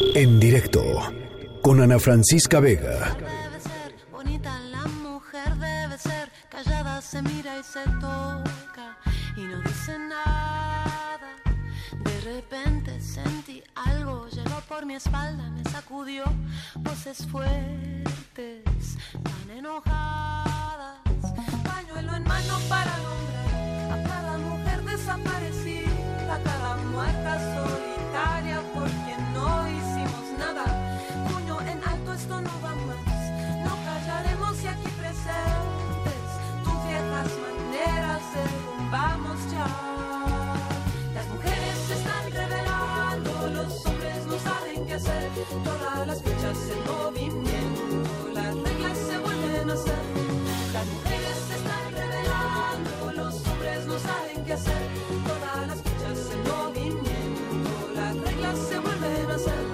En directo con Ana Francisca Vega. Debe ser bonita la mujer, debe ser callada, se mira y se toca y no dice nada. De repente sentí algo, llegó por mi espalda, me sacudió voces fuertes, tan enojadas. Pañuelo en mano para nombrar a cada mujer desaparecida, a cada muerta solitaria Todas las fichas en movimiento, las reglas se vuelven a hacer. Las mujeres se están revelando, los hombres no saben qué hacer. Todas las fichas en movimiento, las reglas se vuelven a hacer.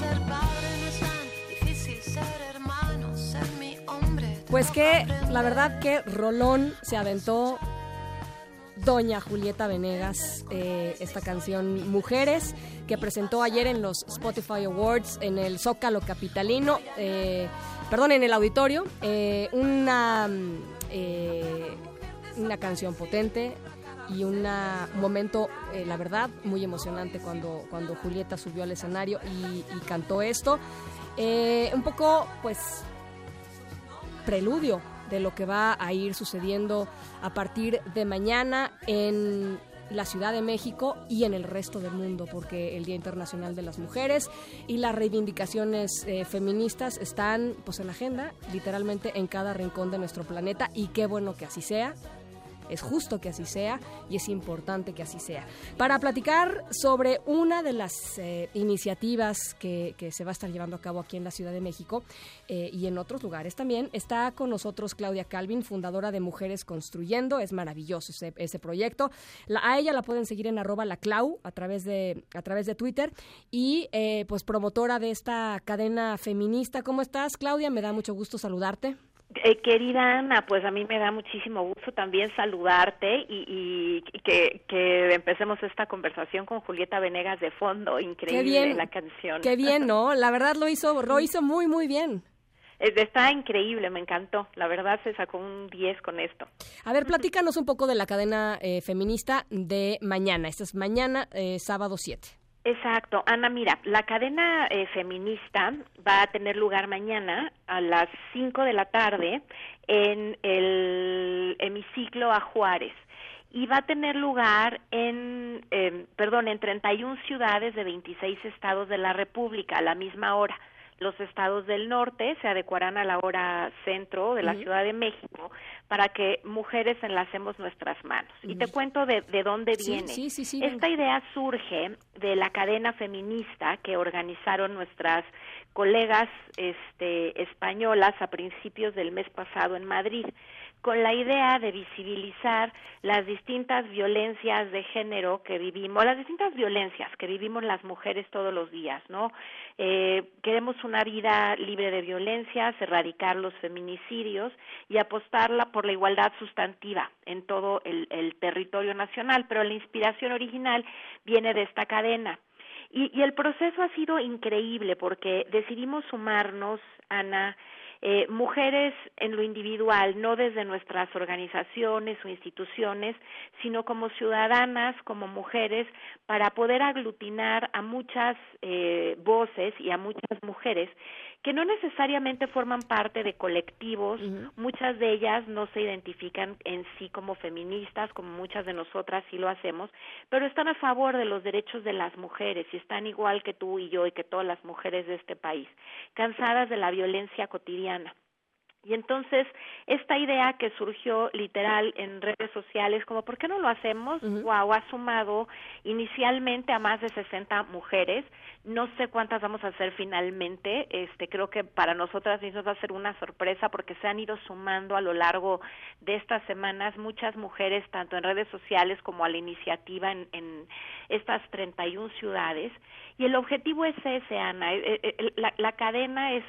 Ser padre no es tan difícil, ser hermano, ser mi hombre. Pues que la verdad que Rolón se aventó Doña Julieta Venegas, eh, esta canción Mujeres, que presentó ayer en los Spotify Awards en el Zócalo Capitalino, eh, perdón, en el auditorio, eh, una, mm, eh, una canción potente y una, un momento, eh, la verdad, muy emocionante cuando, cuando Julieta subió al escenario y, cantó esto. Un poco, pues, preludio de lo que va a ir sucediendo a partir de mañana en la Ciudad de México y en el resto del mundo, porque el Día Internacional de las Mujeres y las reivindicaciones eh, feministas están pues en la agenda, literalmente en cada rincón de nuestro planeta y qué bueno que así sea. Es justo que así sea y es importante que así sea. Para platicar sobre una de las eh, iniciativas que, se va a estar llevando a cabo aquí en la Ciudad de México eh, y en otros lugares también, está con nosotros Claudia Calvin, fundadora de Mujeres Construyendo. Es maravilloso ese, proyecto. A ella la pueden seguir en arroba la Clau a través de, a través de Twitter y eh, pues promotora de esta cadena feminista. ¿Cómo estás, Claudia? Me da mucho gusto saludarte. Eh, querida Ana, pues a mí me da muchísimo gusto también saludarte y, y- que, que empecemos esta conversación con Julieta Venegas de fondo. Increíble Qué bien. la canción. Qué bien, ¿no? La verdad lo hizo, lo hizo muy, muy bien. Eh, Está increíble, me encantó. La verdad se sacó un 10 con esto. A ver, platícanos un poco de la cadena eh, feminista de mañana. Esta es mañana, eh, sábado 7. Exacto. Ana, mira, la cadena eh, feminista va a tener lugar mañana a las 5 de la tarde en el hemiciclo a Juárez y va a tener lugar en, eh, perdón, en 31 ciudades de 26 estados de la República a la misma hora. Los estados del norte se adecuarán a la hora centro de la Ciudad de México para que mujeres enlacemos nuestras manos. Y te cuento de, de dónde Sí, viene. sí, sí, sí, Esta idea surge de la cadena feminista que organizaron nuestras colegas este, españolas a principios del mes pasado en Madrid, con la idea de visibilizar las distintas violencias de género que vivimos, las distintas violencias que vivimos las mujeres todos los días, ¿no? Eh, queremos una vida libre de violencias, erradicar los feminicidios y apostarla por la igualdad sustantiva en todo el, el territorio nacional, pero la inspiración original viene de esta cadena. Y, y el proceso ha sido increíble porque decidimos sumarnos, Ana, eh, mujeres en lo individual, no desde nuestras organizaciones o instituciones, sino como ciudadanas, como mujeres, para poder aglutinar a muchas eh, voces y a muchas mujeres que no necesariamente forman parte de colectivos, muchas de ellas no se identifican en sí como feministas, como muchas de nosotras sí lo hacemos, pero están a favor de los derechos de las mujeres y están igual que tú y yo y que todas las mujeres de este país, cansadas de la violencia cotidiana. Y entonces, esta idea que surgió literal en redes sociales, como ¿por qué no lo hacemos? Wow, ha sumado inicialmente a más de 60 mujeres. No sé cuántas vamos a hacer finalmente. Este, creo que para nosotras mismas va a ser una sorpresa porque se han ido sumando a lo largo de estas semanas muchas mujeres, tanto en redes sociales como a la iniciativa en, en estas 31 ciudades. Y el objetivo es ese, Ana. Eh, eh, la, cadena es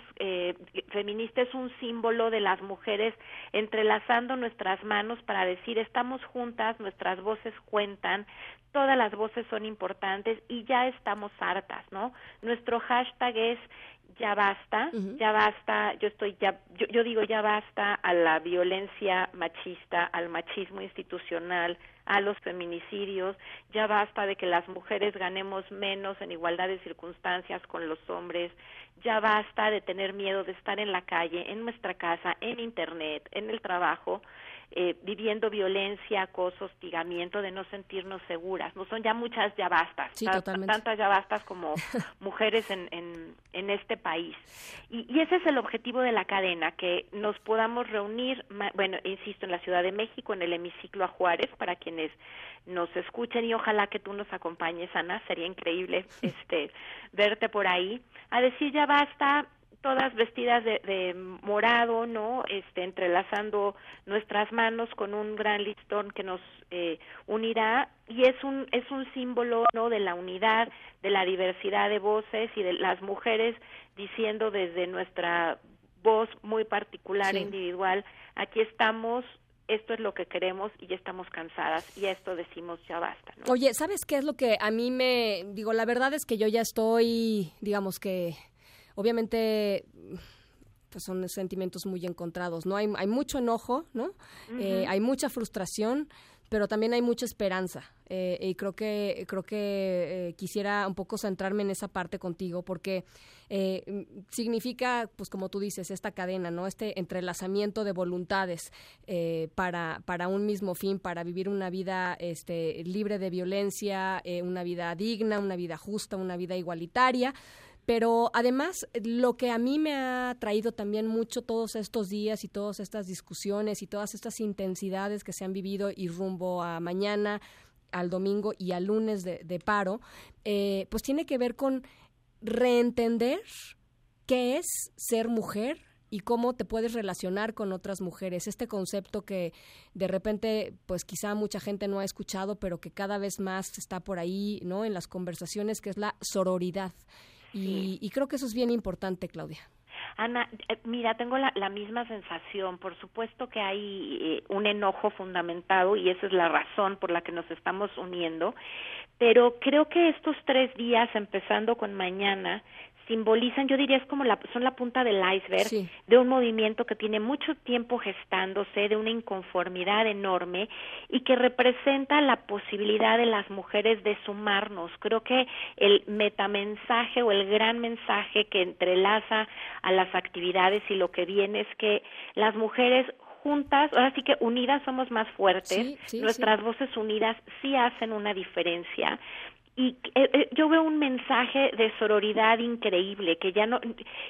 feminista es un símbolo de las mujeres entrelazando nuestras manos para decir estamos juntas, nuestras voces cuentan, todas las voces son importantes y ya estamos hartas, ¿no? Nuestro hashtag es ya basta, ya basta, yo estoy ya yo, yo digo ya basta a la violencia machista, al machismo institucional, a los feminicidios, ya basta de que las mujeres ganemos menos en igualdad de circunstancias con los hombres, ya basta de tener miedo de estar en la calle, en nuestra casa, en internet, en el trabajo, eh, viviendo violencia, acoso, hostigamiento, de no sentirnos seguras. No son ya muchas ya bastas, tantas ya bastas como mujeres en, en, en este país. Y, y, ese es el objetivo de la cadena, que nos podamos reunir, bueno, insisto, en la Ciudad de México, en el hemiciclo a Juárez, para quienes nos escuchen y ojalá que tú nos acompañes, Ana, sería increíble este verte por ahí, a decir ya basta, todas vestidas de, morado, ¿no? Este, entrelazando nuestras manos con un gran listón que nos eh, unirá y es un es un símbolo, ¿no? De la unidad, de la diversidad de voces y de las mujeres diciendo desde nuestra voz muy particular e individual, aquí estamos esto es lo que queremos y ya estamos cansadas y esto decimos ya basta. ¿no? Oye, ¿sabes qué es lo que a mí me digo? La verdad es que yo ya estoy, digamos que obviamente pues son sentimientos muy encontrados, ¿no? Hay, hay mucho enojo, ¿no? Eh, hay mucha frustración, pero también hay mucha esperanza. Eh, y creo que, creo que eh, quisiera un poco centrarme en esa parte contigo, porque significa, pues como tú dices, esta cadena, ¿no? Este entrelazamiento de voluntades para, para un mismo fin, para vivir una vida este, libre de violencia, una vida digna, una vida justa, una vida igualitaria pero además, lo que a mí me ha traído también mucho todos estos días y todas estas discusiones y todas estas intensidades que se han vivido y rumbo a mañana, al domingo y al lunes de, paro, eh, pues tiene que ver con reentender qué es ser mujer y cómo te puedes relacionar con otras mujeres. Este concepto que de repente, pues quizá mucha gente no ha escuchado, pero que cada vez más está por ahí, ¿no? En las conversaciones, que es la sororidad. Y, creo que eso es bien importante, Claudia. Ana, eh, mira, tengo la, misma sensación. Por supuesto que hay eh, un enojo fundamentado y esa es la razón por la que nos estamos uniendo. Pero creo que estos tres días, empezando con mañana, simbolizan, yo diría, es como la, son la punta del iceberg de un movimiento que tiene mucho tiempo gestándose, de una inconformidad enorme y que representa la posibilidad de las mujeres de sumarnos. Creo que el metamensaje o el gran mensaje que entrelaza a las actividades y lo que viene es que las mujeres juntas, ahora sí que unidas somos más fuertes, nuestras voces unidas sí hacen una diferencia y eh, eh, yo veo un mensaje de sororidad increíble que ya no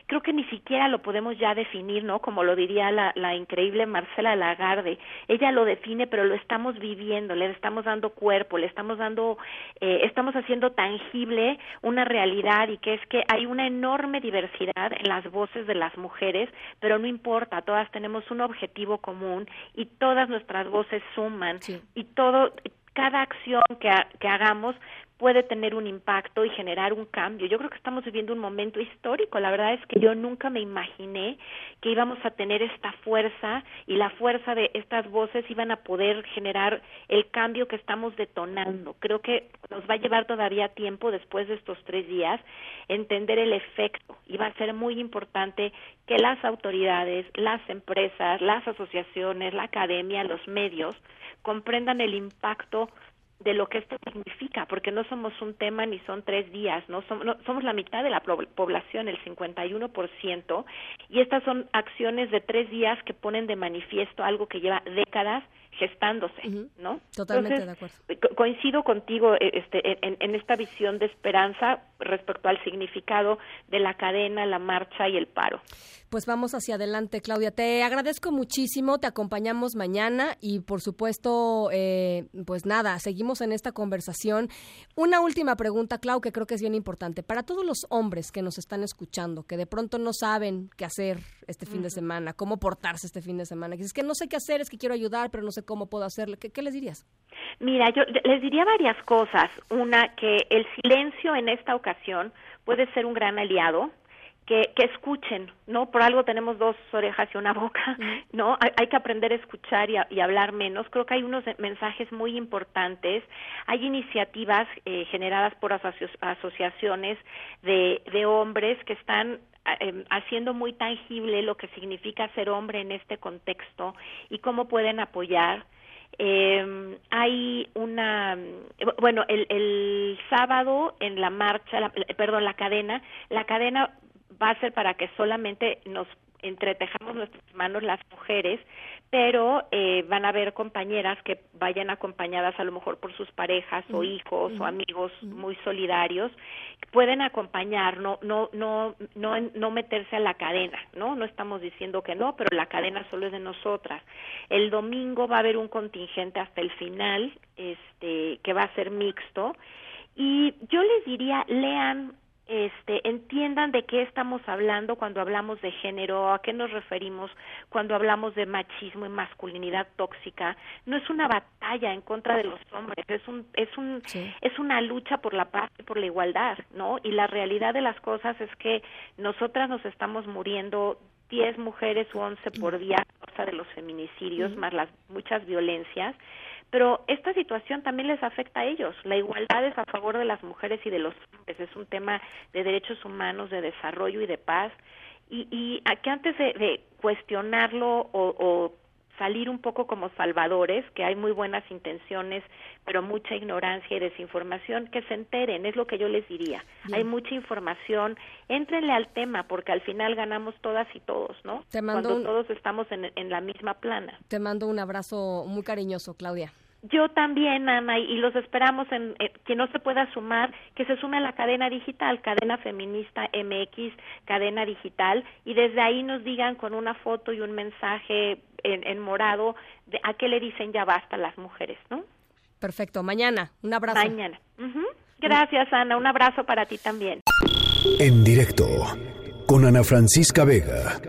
creo que ni siquiera lo podemos ya definir no como lo diría la, la increíble Marcela Lagarde. Ella lo define pero lo estamos viviendo le estamos dando cuerpo le estamos dando eh, estamos haciendo tangible una realidad y que es que hay una enorme diversidad en las voces de las mujeres pero no importa todas tenemos un objetivo común y todas nuestras voces suman y todo cada acción que, que hagamos puede tener un impacto y generar un cambio. Yo creo que estamos viviendo un momento histórico. La verdad es que yo nunca me imaginé que íbamos a tener esta fuerza y la fuerza de estas voces iban a poder generar el cambio que estamos detonando. Creo que nos va a llevar todavía tiempo después de estos tres días entender el efecto y va a ser muy importante que las autoridades, las empresas, las asociaciones, la academia, los medios comprendan el impacto de lo que esto significa, porque no somos un tema ni son tres días, no somos, somos la mitad de la población, el 51%, y estas son acciones de tres días que ponen de manifiesto algo que lleva décadas gestándose, ¿no? Totalmente de acuerdo. coincido contigo eh, este, en, esta visión de esperanza respecto al significado de la cadena, la marcha y el paro. Pues vamos hacia adelante, Claudia. Te agradezco muchísimo, te acompañamos mañana y por supuesto, eh, pues nada, seguimos en esta conversación. Una última pregunta, Clau, que creo que es bien importante. Para todos los hombres que nos están escuchando, que de pronto no saben qué hacer este fin de semana, cómo portarse este fin de semana. Es que no sé qué hacer, es que quiero ayudar, pero no sé cómo puedo hacerlo. ¿Qué, qué les dirías? Mira, yo les diría varias cosas. Una, que el silencio en esta ocasión puede ser un gran aliado que, que escuchen, ¿no? Por algo tenemos dos orejas y una boca, ¿no? Hay, que aprender a escuchar y, y, hablar menos. Creo que hay unos mensajes muy importantes. Hay iniciativas eh, generadas por asoci asociaciones de, de hombres que están eh, haciendo muy tangible lo que significa ser hombre en este contexto y cómo pueden apoyar. Eh, hay una, bueno, el, el sábado en la marcha, la, perdón, la cadena, la cadena va a ser para que solamente nos entretejamos nuestras manos las mujeres, pero eh, van a haber compañeras que vayan acompañadas a lo mejor por sus parejas o hijos o amigos muy solidarios, pueden acompañar, no, no, no, no, no meterse a la cadena, ¿no? No estamos diciendo que no, pero la cadena solo es de nosotras. El domingo va a haber un contingente hasta el final, este, que va a ser mixto, y yo les diría, lean este, entiendan de qué estamos hablando cuando hablamos de género, a qué nos referimos cuando hablamos de machismo y masculinidad tóxica. No es una batalla en contra de los hombres, es un es un es una lucha por la paz y por la igualdad, ¿no? Y la realidad de las cosas es que nosotras nos estamos muriendo 10 mujeres u 11 por día a causa de los feminicidios, más las muchas violencias pero esta situación también les afecta a ellos. La igualdad es a favor de las mujeres y de los hombres, es un tema de derechos humanos, de desarrollo y de paz. Y, y aquí antes de, cuestionarlo o, o salir un poco como salvadores, que hay muy buenas intenciones, pero mucha ignorancia y desinformación, que se enteren, es lo que yo les diría. Hay mucha información, éntrenle al tema, porque al final ganamos todas y todos, ¿no? Te mando Cuando todos estamos en, en la misma plana. Te mando un abrazo muy cariñoso, Claudia. Yo también, Ana, y los esperamos en eh, que no se pueda sumar, que se sume a la cadena digital, cadena feminista MX, cadena digital, y desde ahí nos digan con una foto y un mensaje en, morado de a qué le dicen ya basta las mujeres, ¿no? Perfecto, mañana, un abrazo. Mañana. Gracias, Ana, un abrazo para ti también. En directo, con Ana Francisca Vega.